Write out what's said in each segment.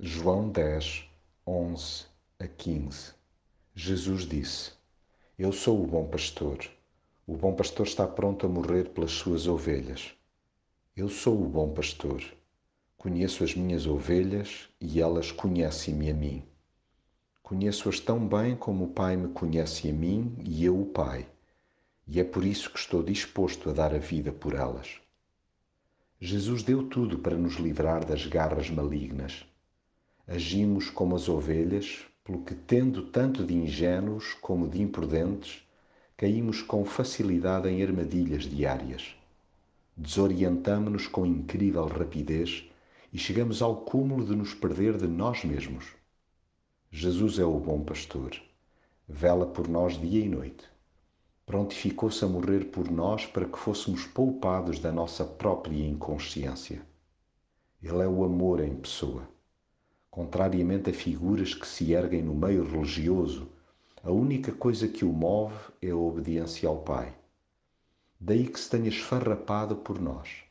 João 10, 11 a 15 Jesus disse: Eu sou o bom pastor. O bom pastor está pronto a morrer pelas suas ovelhas. Eu sou o bom pastor. Conheço as minhas ovelhas e elas conhecem-me a mim. Conheço-as tão bem como o Pai me conhece a mim e eu o Pai. E é por isso que estou disposto a dar a vida por elas. Jesus deu tudo para nos livrar das garras malignas Agimos como as ovelhas, pelo que, tendo tanto de ingênuos como de imprudentes, caímos com facilidade em armadilhas diárias. Desorientamo-nos com incrível rapidez e chegamos ao cúmulo de nos perder de nós mesmos. Jesus é o bom pastor, vela por nós dia e noite. Prontificou-se a morrer por nós para que fôssemos poupados da nossa própria inconsciência. Ele é o amor em pessoa Contrariamente a figuras que se erguem no meio religioso, a única coisa que o move é a obediência ao Pai. Daí que se tenha esfarrapado por nós.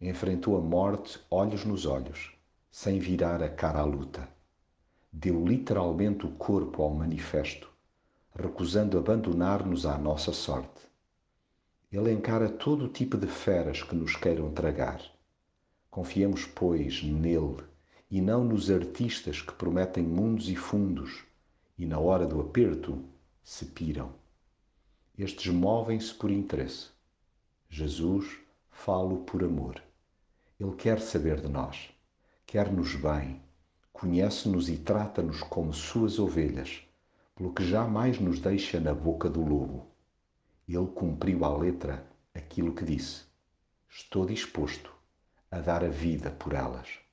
Enfrentou a morte olhos nos olhos, sem virar a cara à luta. Deu literalmente o corpo ao manifesto, recusando abandonar-nos à nossa sorte. Ele encara todo o tipo de feras que nos queiram tragar. Confiemos, pois, nele e não nos artistas que prometem mundos e fundos e na hora do aperto se piram. Estes movem-se por interesse. Jesus fala por amor. Ele quer saber de nós, quer-nos bem, conhece-nos e trata-nos como suas ovelhas, pelo que jamais nos deixa na boca do lobo. Ele cumpriu à letra aquilo que disse: Estou disposto a dar a vida por elas.